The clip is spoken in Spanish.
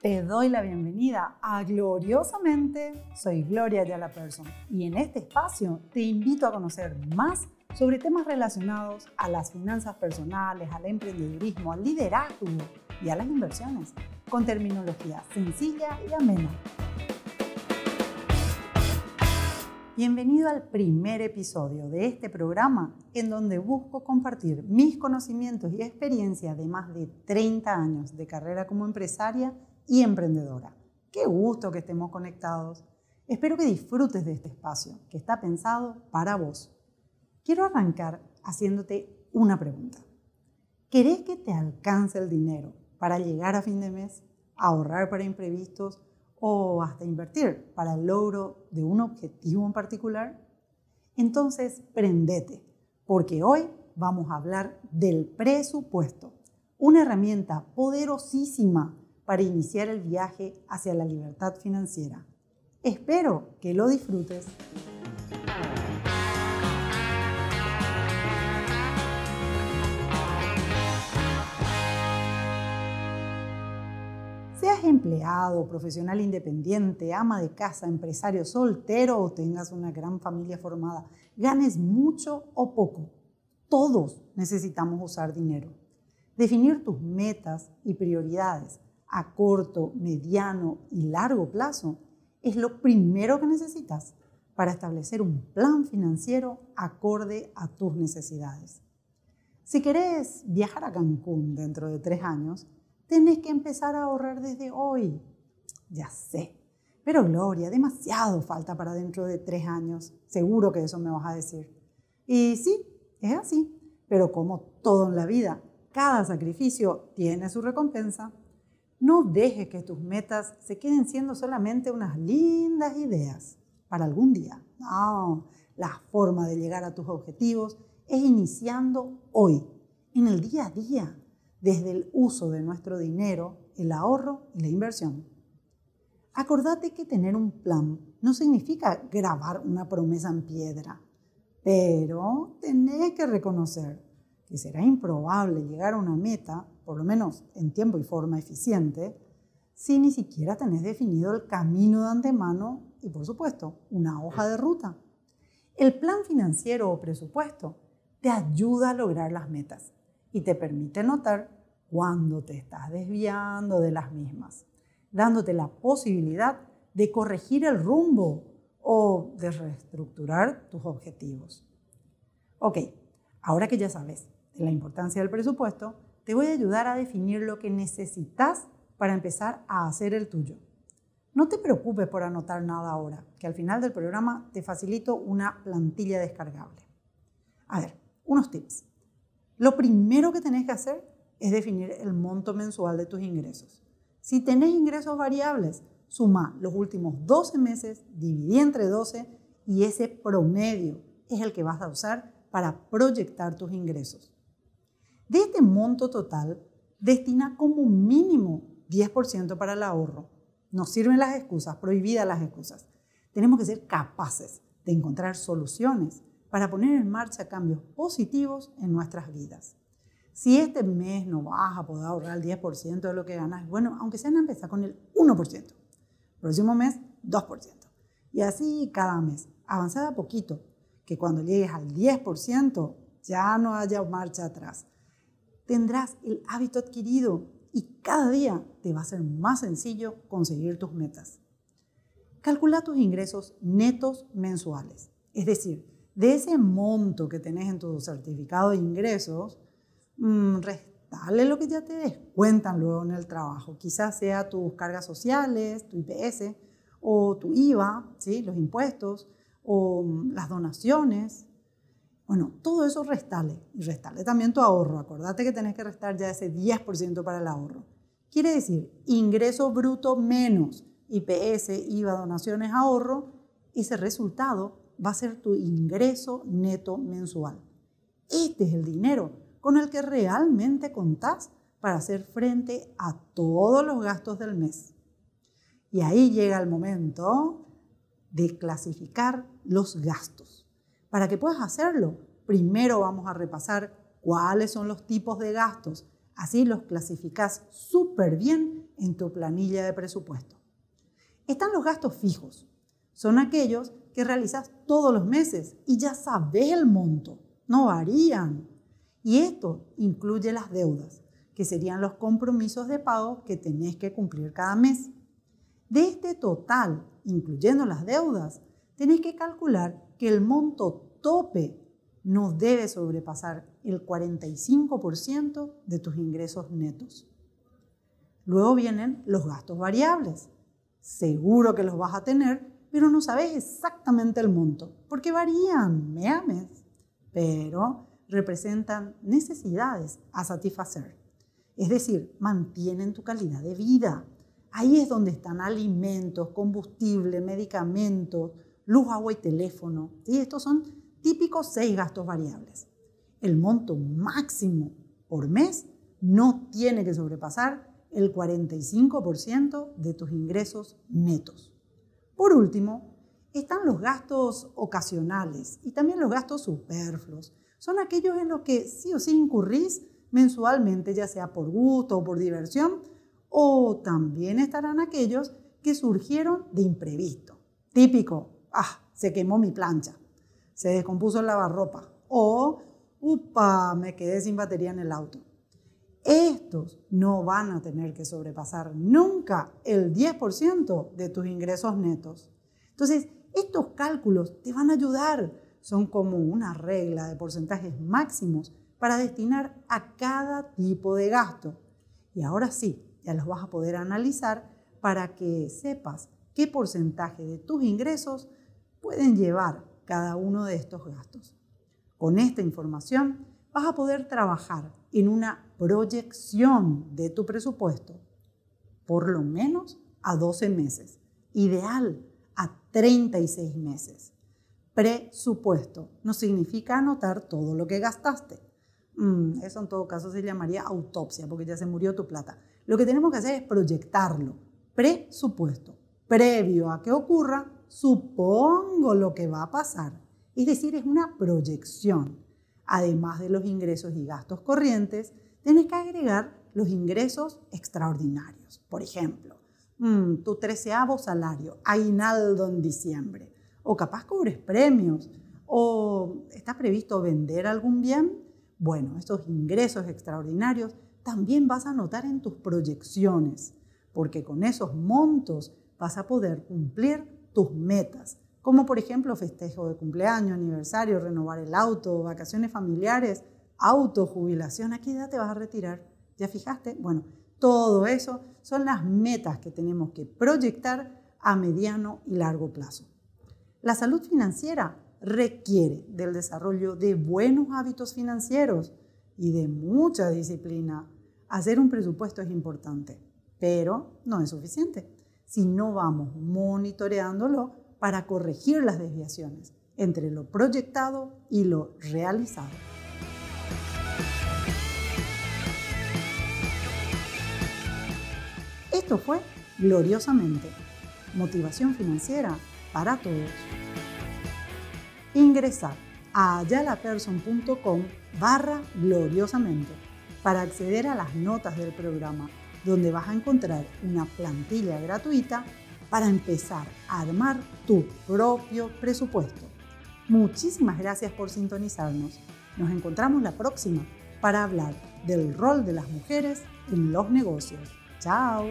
Te doy la bienvenida a Gloriosamente. Soy Gloria Yala Person y en este espacio te invito a conocer más sobre temas relacionados a las finanzas personales, al emprendedurismo, al liderazgo y a las inversiones, con terminología sencilla y amena. Bienvenido al primer episodio de este programa en donde busco compartir mis conocimientos y experiencia de más de 30 años de carrera como empresaria emprendedora. Qué gusto que estemos conectados. Espero que disfrutes de este espacio que está pensado para vos. Quiero arrancar haciéndote una pregunta. ¿Querés que te alcance el dinero para llegar a fin de mes, ahorrar para imprevistos o hasta invertir para el logro de un objetivo en particular? Entonces, prendete, porque hoy vamos a hablar del presupuesto, una herramienta poderosísima para iniciar el viaje hacia la libertad financiera. Espero que lo disfrutes. Seas empleado, profesional independiente, ama de casa, empresario soltero o tengas una gran familia formada, ganes mucho o poco, todos necesitamos usar dinero. Definir tus metas y prioridades a corto, mediano y largo plazo es lo primero que necesitas para establecer un plan financiero acorde a tus necesidades. Si querés viajar a Cancún dentro de tres años, tenés que empezar a ahorrar desde hoy. Ya sé. Pero Gloria, demasiado falta para dentro de tres años. Seguro que eso me vas a decir. Y sí, es así. Pero como todo en la vida, cada sacrificio tiene su recompensa. No dejes que tus metas se queden siendo solamente unas lindas ideas para algún día. No, la forma de llegar a tus objetivos es iniciando hoy, en el día a día desde el uso de nuestro dinero, el ahorro y la inversión. Acordate que tener un plan no significa grabar una promesa en piedra, pero tenés que reconocer que será improbable llegar a una meta, por lo menos en tiempo y forma eficiente, si ni siquiera tenés definido el camino de antemano y, por supuesto, una hoja de ruta. El plan financiero o presupuesto te ayuda a lograr las metas y te permite notar cuando te estás desviando de las mismas, dándote la posibilidad de corregir el rumbo o de reestructurar tus objetivos. Ok, ahora que ya sabes de la importancia del presupuesto, te voy a ayudar a definir lo que necesitas para empezar a hacer el tuyo. No te preocupes por anotar nada ahora, que al final del programa te facilito una plantilla descargable. A ver, unos tips. Lo primero que tenés que hacer es definir el monto mensual de tus ingresos. Si tenés ingresos variables, suma los últimos 12 meses, dividí entre 12 y ese promedio es el que vas a usar para proyectar tus ingresos. De este monto total, destina como mínimo 10% para el ahorro. No sirven las excusas, prohibidas las excusas. Tenemos que ser capaces de encontrar soluciones para poner en marcha cambios positivos en nuestras vidas. Si este mes no vas a poder ahorrar el 10% de lo que ganas, bueno, aunque sea empezar con el 1%. Próximo mes, 2%. Y así cada mes. Avanzada poquito, que cuando llegues al 10% ya no haya marcha atrás. Tendrás el hábito adquirido y cada día te va a ser más sencillo conseguir tus metas. Calcula tus ingresos netos mensuales. Es decir, de ese monto que tenés en tu certificado de ingresos, mmm, restale lo que ya te descuentan luego en el trabajo. Quizás sea tus cargas sociales, tu IPS o tu IVA, ¿sí? los impuestos o mm, las donaciones. Bueno, todo eso restale y restale también tu ahorro. Acordate que tenés que restar ya ese 10% para el ahorro. Quiere decir, ingreso bruto menos IPS, IVA, donaciones, ahorro, ese resultado va a ser tu ingreso neto mensual. Este es el dinero con el que realmente contás para hacer frente a todos los gastos del mes. Y ahí llega el momento de clasificar los gastos. Para que puedas hacerlo, primero vamos a repasar cuáles son los tipos de gastos. Así los clasificas súper bien en tu planilla de presupuesto. Están los gastos fijos. Son aquellos que realizas todos los meses y ya sabes el monto. No varían. Y esto incluye las deudas, que serían los compromisos de pago que tenés que cumplir cada mes. De este total, incluyendo las deudas, tenés que calcular que el monto tope no debe sobrepasar el 45% de tus ingresos netos. Luego vienen los gastos variables. Seguro que los vas a tener, pero no sabes exactamente el monto, porque varían me ames, pero representan necesidades a satisfacer. Es decir, mantienen tu calidad de vida. Ahí es donde están alimentos, combustible, medicamentos, luz, agua y teléfono. Y estos son típicos seis gastos variables. El monto máximo por mes no tiene que sobrepasar el 45% de tus ingresos netos. Por último, están los gastos ocasionales y también los gastos superfluos. Son aquellos en los que sí o sí incurrís mensualmente, ya sea por gusto o por diversión, o también estarán aquellos que surgieron de imprevisto. Típico, ah, se quemó mi plancha, se descompuso el lavarropa, o, upa, me quedé sin batería en el auto. Estos no van a tener que sobrepasar nunca el 10% de tus ingresos netos. Entonces, estos cálculos te van a ayudar. Son como una regla de porcentajes máximos para destinar a cada tipo de gasto. Y ahora sí, ya los vas a poder analizar para que sepas qué porcentaje de tus ingresos pueden llevar cada uno de estos gastos. Con esta información vas a poder trabajar en una proyección de tu presupuesto, por lo menos a 12 meses, ideal a 36 meses. Presupuesto no significa anotar todo lo que gastaste. Mm, eso en todo caso se llamaría autopsia porque ya se murió tu plata. Lo que tenemos que hacer es proyectarlo. Presupuesto. Previo a que ocurra, supongo lo que va a pasar. Es decir, es una proyección además de los ingresos y gastos corrientes, tienes que agregar los ingresos extraordinarios. Por ejemplo, mm, tu treceavo salario, aguinaldo en diciembre, o capaz cobres premios, o está previsto vender algún bien. Bueno, estos ingresos extraordinarios también vas a notar en tus proyecciones, porque con esos montos vas a poder cumplir tus metas como por ejemplo festejo de cumpleaños, aniversario, renovar el auto, vacaciones familiares, auto, jubilación. ¿A qué edad te vas a retirar? ¿Ya fijaste? Bueno, todo eso son las metas que tenemos que proyectar a mediano y largo plazo. La salud financiera requiere del desarrollo de buenos hábitos financieros y de mucha disciplina. Hacer un presupuesto es importante, pero no es suficiente. Si no vamos monitoreándolo, para corregir las desviaciones entre lo proyectado y lo realizado. Esto fue Gloriosamente, motivación financiera para todos. Ingresar a ayalaperson.com barra gloriosamente para acceder a las notas del programa, donde vas a encontrar una plantilla gratuita para empezar a armar tu propio presupuesto. Muchísimas gracias por sintonizarnos. Nos encontramos la próxima para hablar del rol de las mujeres en los negocios. Chao.